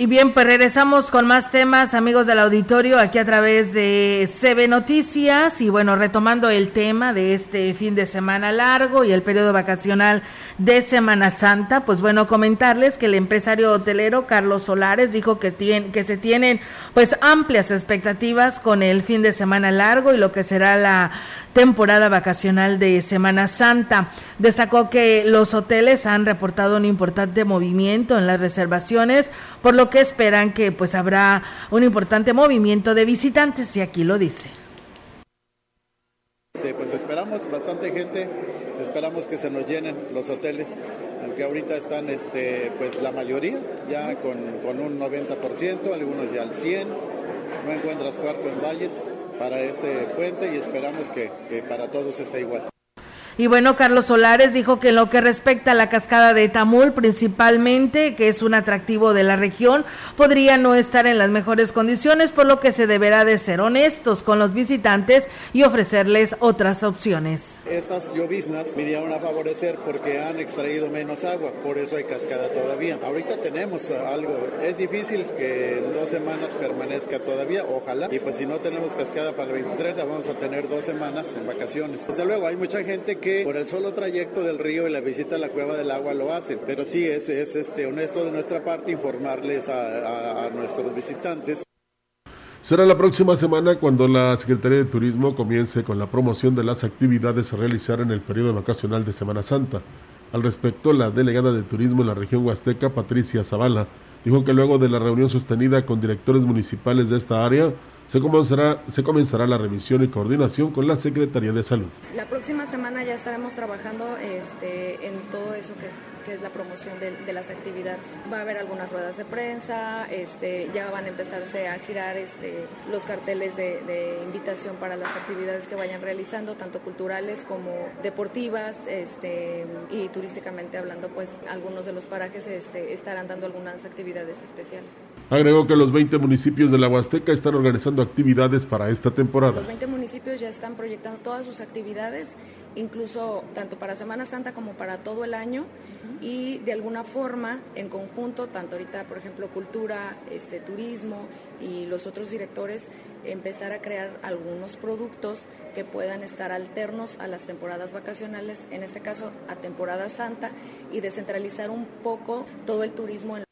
Y bien, pues regresamos con más temas, amigos del auditorio, aquí a través de CB Noticias. Y bueno, retomando el tema de este fin de semana largo y el periodo vacacional de Semana Santa, pues bueno, comentarles que el empresario hotelero Carlos Solares dijo que, tiene, que se tienen pues amplias expectativas con el fin de semana largo y lo que será la temporada vacacional de Semana Santa. Destacó que los hoteles han reportado un importante movimiento en las reservaciones, por lo que esperan que pues habrá un importante movimiento de visitantes y aquí lo dice. pues esperamos bastante gente, esperamos que se nos llenen los hoteles, aunque ahorita están este, pues la mayoría ya con, con un 90%, algunos ya al 100%, no encuentras cuarto en Valles para este puente y esperamos que, que para todos esté igual. Y bueno, Carlos Solares dijo que en lo que respecta a la cascada de Tamul, principalmente, que es un atractivo de la región, podría no estar en las mejores condiciones, por lo que se deberá de ser honestos con los visitantes y ofrecerles otras opciones. Estas lloviznas vinieron a favorecer porque han extraído menos agua, por eso hay cascada todavía. Ahorita tenemos algo, es difícil que en dos semanas permanezca todavía, ojalá, y pues si no tenemos cascada para el 23, la vamos a tener dos semanas en vacaciones. Desde luego, hay mucha gente que por el solo trayecto del río y la visita a la cueva del agua lo hacen. Pero sí es, es este, honesto de nuestra parte informarles a, a nuestros visitantes. Será la próxima semana cuando la Secretaría de Turismo comience con la promoción de las actividades a realizar en el periodo vacacional de Semana Santa. Al respecto, la delegada de Turismo en la región Huasteca, Patricia Zavala, dijo que luego de la reunión sostenida con directores municipales de esta área, se comenzará, se comenzará la revisión y coordinación con la Secretaría de Salud. La próxima semana ya estaremos trabajando este, en todo eso que que es la promoción de, las actividades. Va a haber algunas ruedas de prensa, este, ya van a empezarse a girar este, los carteles de, invitación para las actividades que vayan realizando, tanto culturales como deportivas este, y turísticamente hablando, pues algunos de los parajes este, estarán dando algunas actividades especiales. Agregó que los 20 municipios de la Huasteca están organizando actividades para esta temporada. Los 20 municipios ya están proyectando todas sus actividades, incluso tanto para Semana Santa como para todo el año. Y de alguna forma, en conjunto, tanto ahorita, por ejemplo, cultura, este, turismo y los otros directores, empezar a crear algunos productos que puedan estar alternos a las temporadas vacacionales, en este caso a temporada santa, y descentralizar un poco todo el turismo en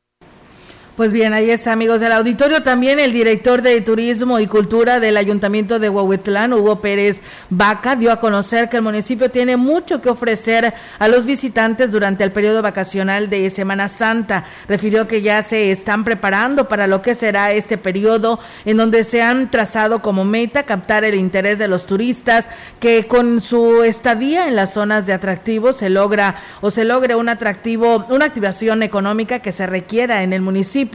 pues bien, ahí está, amigos del auditorio. También el director de Turismo y Cultura del Ayuntamiento de Huahuetlán, Hugo Pérez Vaca, dio a conocer que el municipio tiene mucho que ofrecer a los visitantes durante el periodo vacacional de Semana Santa. Refirió que ya se están preparando para lo que será este periodo en donde se han trazado como meta captar el interés de los turistas, que con su estadía en las zonas de atractivos se logra o se logre un atractivo, una activación económica que se requiera en el municipio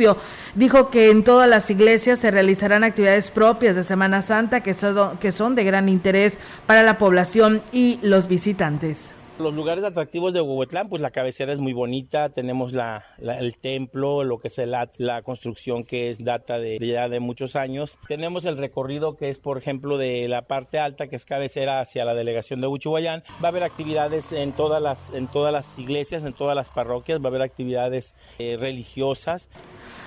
Dijo que en todas las iglesias se realizarán actividades propias de Semana Santa que son, que son de gran interés para la población y los visitantes. Los lugares atractivos de Huehuetlán, pues la cabecera es muy bonita, tenemos la, el templo, lo que es la, la construcción que es data de, ya de muchos años. Tenemos el recorrido que es, por ejemplo, de la parte alta, que es cabecera hacia la delegación de Huchubayán. Va a haber actividades en todas las, en todas las iglesias, en todas las parroquias, va a haber actividades eh, religiosas.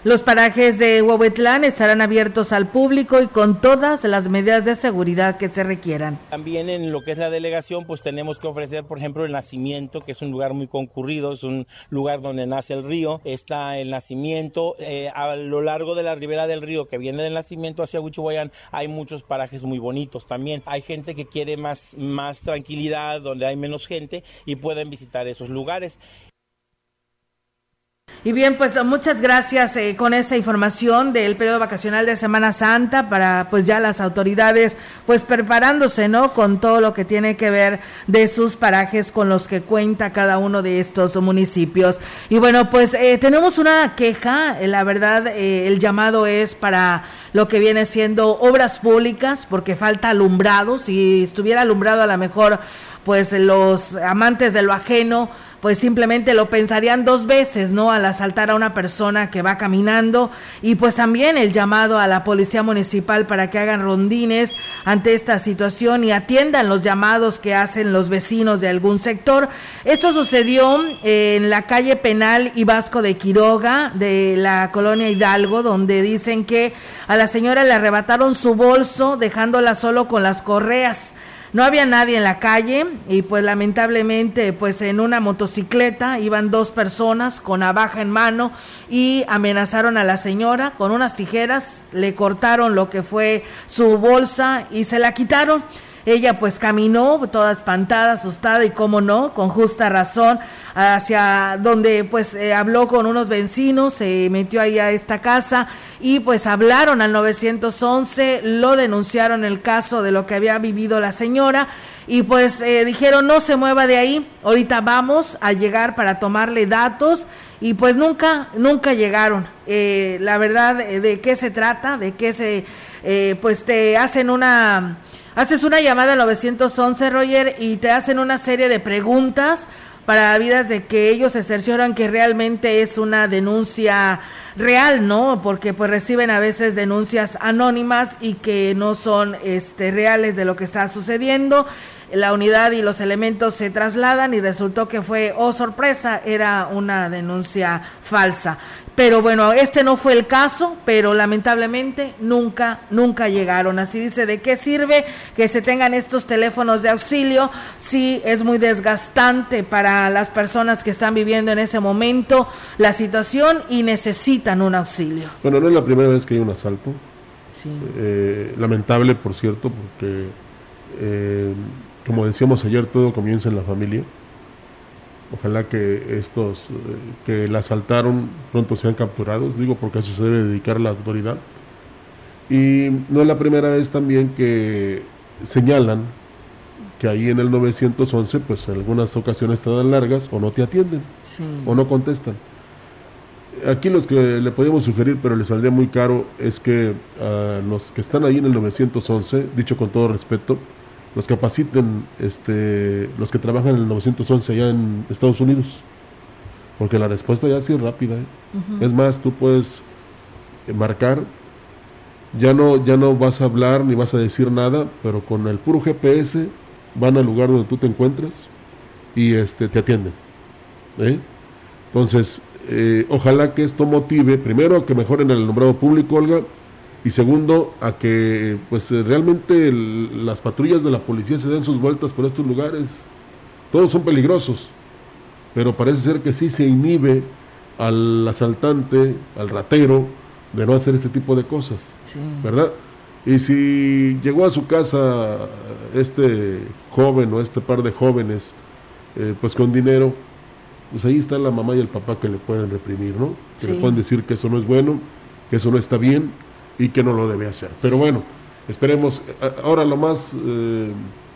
Los parajes de Huehuetlán estarán abiertos al público y con todas las medidas de seguridad que se requieran. También en lo que es la delegación, pues tenemos que ofrecer, por ejemplo, el nacimiento, que es un lugar muy concurrido, es un lugar donde nace el río. Está el nacimiento. Eh, a lo largo de la ribera del río, que viene del nacimiento hacia Huichubayán, hay muchos parajes muy bonitos también. Hay gente que quiere más, más tranquilidad, donde hay menos gente y pueden visitar esos lugares. Y bien, pues muchas gracias eh, con esta información del periodo vacacional de Semana Santa para pues ya las autoridades pues preparándose, ¿no? Con todo lo que tiene que ver de sus parajes con los que cuenta cada uno de estos municipios. Y bueno, pues eh, tenemos una queja, eh, la verdad, el llamado es para lo que viene siendo obras públicas porque falta alumbrado, si estuviera alumbrado a lo mejor pues los amantes de lo ajeno pues simplemente lo pensarían dos veces, ¿no? Al asaltar a una persona que va caminando y pues también el llamado a la policía municipal para que hagan rondines ante esta situación y atiendan los llamados que hacen los vecinos de algún sector. Esto sucedió en la calle Penal y Vasco de Quiroga de la colonia Hidalgo, donde dicen que a la señora le arrebataron su bolso dejándola solo con las correas. No había nadie en la calle y pues lamentablemente pues en una motocicleta iban dos personas con navaja en mano y amenazaron a la señora con unas tijeras, le cortaron lo que fue su bolsa y se la quitaron. Ella pues caminó toda espantada, asustada y cómo no, con justa razón, hacia donde pues eh, habló con unos vecinos, se metió ahí a esta casa y pues hablaron al 911, lo denunciaron el caso de lo que había vivido la señora y pues eh, dijeron no se mueva de ahí, ahorita vamos a llegar para tomarle datos y pues nunca, nunca llegaron. Eh, la verdad, ¿de qué se trata? ¿De qué se, pues te hacen una Haces una llamada al 911, Roger, y te hacen una serie de preguntas para vidas de que ellos se cercioran que realmente es una denuncia real, ¿no? Porque pues reciben a veces denuncias anónimas y que no son este reales de lo que está sucediendo. La unidad y los elementos se trasladan y resultó que fue, oh sorpresa, era una denuncia falsa. Pero bueno, este no fue el caso, pero lamentablemente nunca, nunca llegaron. Así dice, ¿de qué sirve que se tengan estos teléfonos de auxilio? Sí, es muy desgastante para las personas que están viviendo en ese momento la situación y necesitan un auxilio. Bueno, no es la primera vez que hay un asalto. Sí. Eh, lamentable, por cierto, porque, eh, como decíamos ayer, todo comienza en la familia. Ojalá que estos eh, que la asaltaron pronto sean capturados, digo porque eso se debe dedicar la autoridad. Y no es la primera vez también que señalan que ahí en el 911, pues en algunas ocasiones te dan largas o no te atienden o no contestan. Aquí los que le podemos sugerir, pero le saldría muy caro, es que a los que están ahí en el 911, dicho con todo respeto, los capaciten este, los que trabajan en el 911 allá en Estados Unidos. Porque la respuesta ya sí es rápida. ¿eh? Es más, tú puedes eh, marcar, ya no, ya no vas a hablar ni vas a decir nada, pero con el puro GPS van al lugar donde tú te encuentres y este, te atienden. ¿eh? Entonces, ojalá que esto motive, primero, que mejoren el nombrado público, Olga, y segundo a que pues eh, realmente las patrullas de la policía se den sus vueltas por estos lugares. Todos son peligrosos, pero parece ser que sí se inhibe al asaltante, al ratero, de no hacer este tipo de cosas, ¿verdad? Y si llegó a su casa este joven o este par de jóvenes, eh, pues con dinero, pues ahí está la mamá y el papá que le pueden reprimir, ¿no? Que le pueden decir que eso no es bueno, que eso no está bien, y que no lo debe hacer. Pero bueno, esperemos, ahora lo más eh,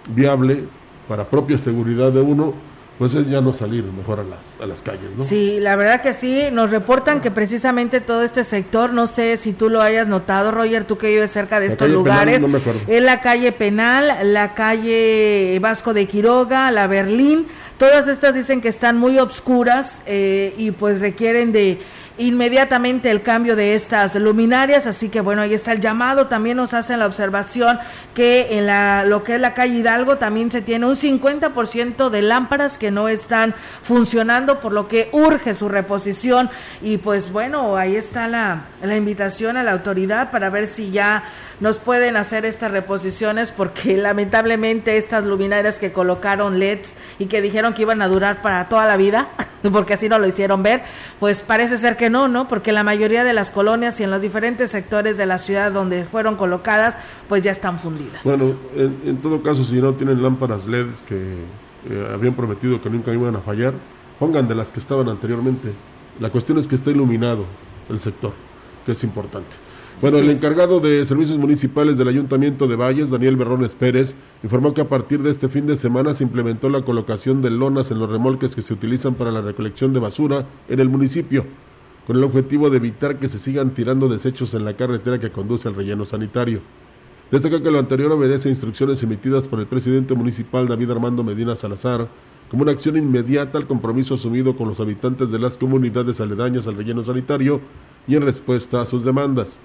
viable para propia seguridad de uno, pues es ya no salir mejor a las, a las calles, ¿no? Sí, la verdad que sí, nos reportan que precisamente todo este sector, no sé si tú lo hayas notado, Roger, tú que vives cerca de estos lugares, es la calle Penal, la calle Vasco de Quiroga, la Berlín, todas estas dicen que están muy obscuras eh, y pues requieren de inmediatamente el cambio de estas luminarias, así que bueno, ahí está el llamado, también nos hacen la observación que en la, lo que es la calle Hidalgo también se tiene un 50% de lámparas que no están funcionando, por lo que urge su reposición. Y pues bueno, ahí está la, la invitación a la autoridad para ver si ya nos pueden hacer estas reposiciones porque lamentablemente estas luminarias que colocaron LEDs y que dijeron que iban a durar para toda la vida, porque así no lo hicieron ver, pues parece ser que no, ¿no? Porque la mayoría de las colonias y en los diferentes sectores de la ciudad donde fueron colocadas, pues ya están fundidas. Bueno, en, todo caso, si no tienen lámparas LEDs que eh, habían prometido que nunca iban a fallar, pongan de las que estaban anteriormente. La cuestión es que esté iluminado el sector, que es importante. Bueno, el encargado de servicios municipales del Ayuntamiento de Valles, Daniel Berrones Pérez, informó que a partir de este fin de semana se implementó la colocación de lonas en los remolques que se utilizan para la recolección de basura en el municipio, con el objetivo de evitar que se sigan tirando desechos en la carretera que conduce al relleno sanitario. Destaca que lo anterior obedece a instrucciones emitidas por el presidente municipal David Armando Medina Salazar, como una acción inmediata al compromiso asumido con los habitantes de las comunidades aledañas al relleno sanitario y en respuesta a sus demandas.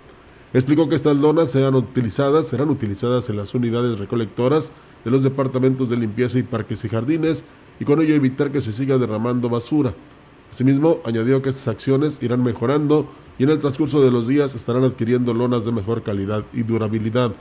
Explicó que estas lonas serán utilizadas, serán utilizadas en las unidades recolectoras de los departamentos de limpieza y parques y jardines y con ello evitar que se siga derramando basura. Asimismo, añadió que estas acciones irán mejorando y en el transcurso de los días estarán adquiriendo lonas de mejor calidad y durabilidad.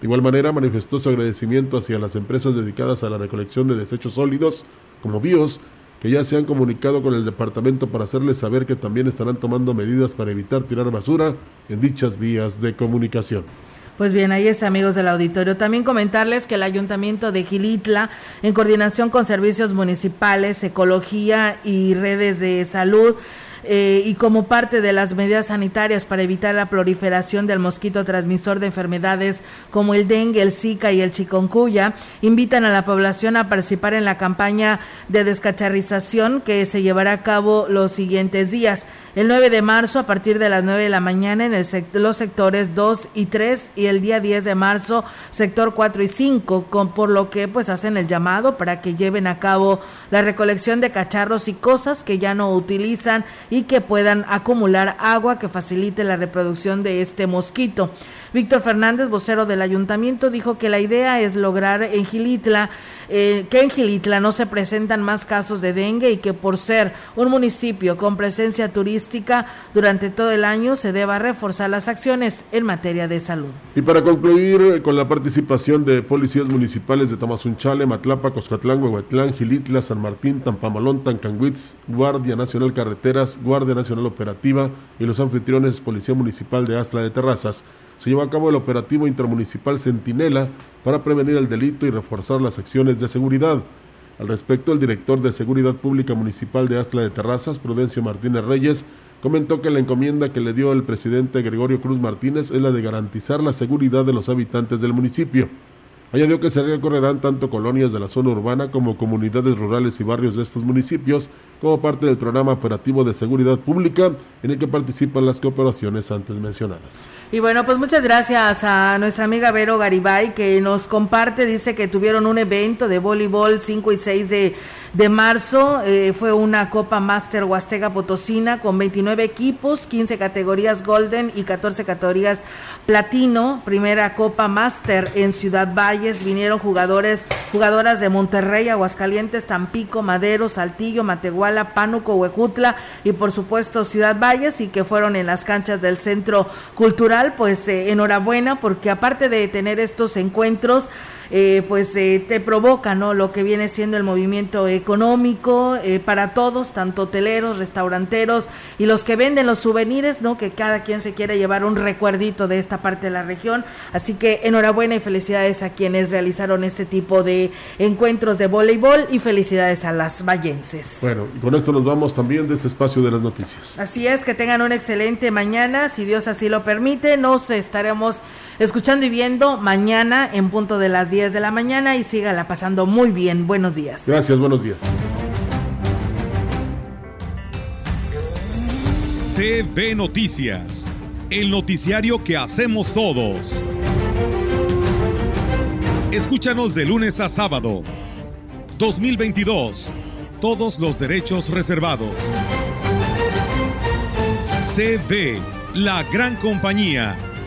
De igual manera, manifestó su agradecimiento hacia las empresas dedicadas a la recolección de desechos sólidos, como BIOS, que ya se han comunicado con el departamento para hacerles saber que también estarán tomando medidas para evitar tirar basura en dichas vías de comunicación. Pues bien, ahí es amigos del auditorio. También comentarles que el Ayuntamiento de Gilitla, en coordinación con servicios municipales, ecología y redes de salud, eh, y como parte de las medidas sanitarias para evitar la proliferación del mosquito transmisor de enfermedades como el dengue, el zika y el chikungunya, invitan a la población a participar en la campaña de descacharrización que se llevará a cabo los siguientes días. El 9 de marzo a partir de las 9 de la mañana en el los sectores 2 y 3 y el día 10 de marzo sector 4 y 5, con, por lo que pues hacen el llamado para que lleven a cabo la recolección de cacharros y cosas que ya no utilizan y que puedan acumular agua que facilite la reproducción de este mosquito. Víctor Fernández, vocero del ayuntamiento, dijo que la idea es lograr en Gilitla, eh, que en Gilitla no se presentan más casos de dengue y que por ser un municipio con presencia turística durante todo el año se deba reforzar las acciones en materia de salud. Y para concluir eh, con la participación de policías municipales de Tamazunchale, Matlapa, Coscatlán, Huehuetlán, Gilitla, San Martín, Tampamalón, Tancanguitz, Guardia Nacional Carreteras, Guardia Nacional Operativa y los anfitriones Policía Municipal de Astla de Terrazas, se llevó a cabo el operativo intermunicipal Centinela para prevenir el delito y reforzar las acciones de seguridad. Al respecto, el director de Seguridad Pública Municipal de Astla de Terrazas, Prudencio Martínez Reyes, comentó que la encomienda que le dio el presidente Gregorio Cruz Martínez es la de garantizar la seguridad de los habitantes del municipio. Añadió que se recorrerán tanto colonias de la zona urbana como comunidades rurales y barrios de estos municipios como parte del programa operativo de seguridad pública en el que participan las cooperaciones antes mencionadas. Y bueno, pues muchas gracias a nuestra amiga Vero Garibay que nos comparte, dice que tuvieron un evento de voleibol 5 y 6 de, de marzo, eh, fue una Copa Master Huastega Potosina con 29 equipos, 15 categorías Golden y 14 categorías Platino, primera Copa Master en Ciudad Valles, vinieron jugadores, jugadoras de Monterrey, Aguascalientes, Tampico, Madero, Saltillo, Matehuala, Pánuco, Huejutla y por supuesto Ciudad Valles y que fueron en las canchas del Centro Cultural, pues eh, enhorabuena porque aparte de tener estos encuentros, eh, pues eh, te provoca ¿no? lo que viene siendo el movimiento económico eh, para todos, tanto hoteleros, restauranteros y los que venden los souvenirs, ¿no? que cada quien se quiere llevar un recuerdito de esta parte de la región. Así que enhorabuena y felicidades a quienes realizaron este tipo de encuentros de voleibol y felicidades a las vallenses. Bueno, y con esto nos vamos también de este espacio de las noticias. Así es, que tengan una excelente mañana, si Dios así lo permite, nos estaremos escuchando y viendo mañana en punto de las 10 de la mañana y sígala pasando muy bien. Buenos días. Gracias, buenos días. CB Noticias, el noticiario que hacemos todos. Escúchanos de lunes a sábado. 2022. Todos los derechos reservados. CB, la gran compañía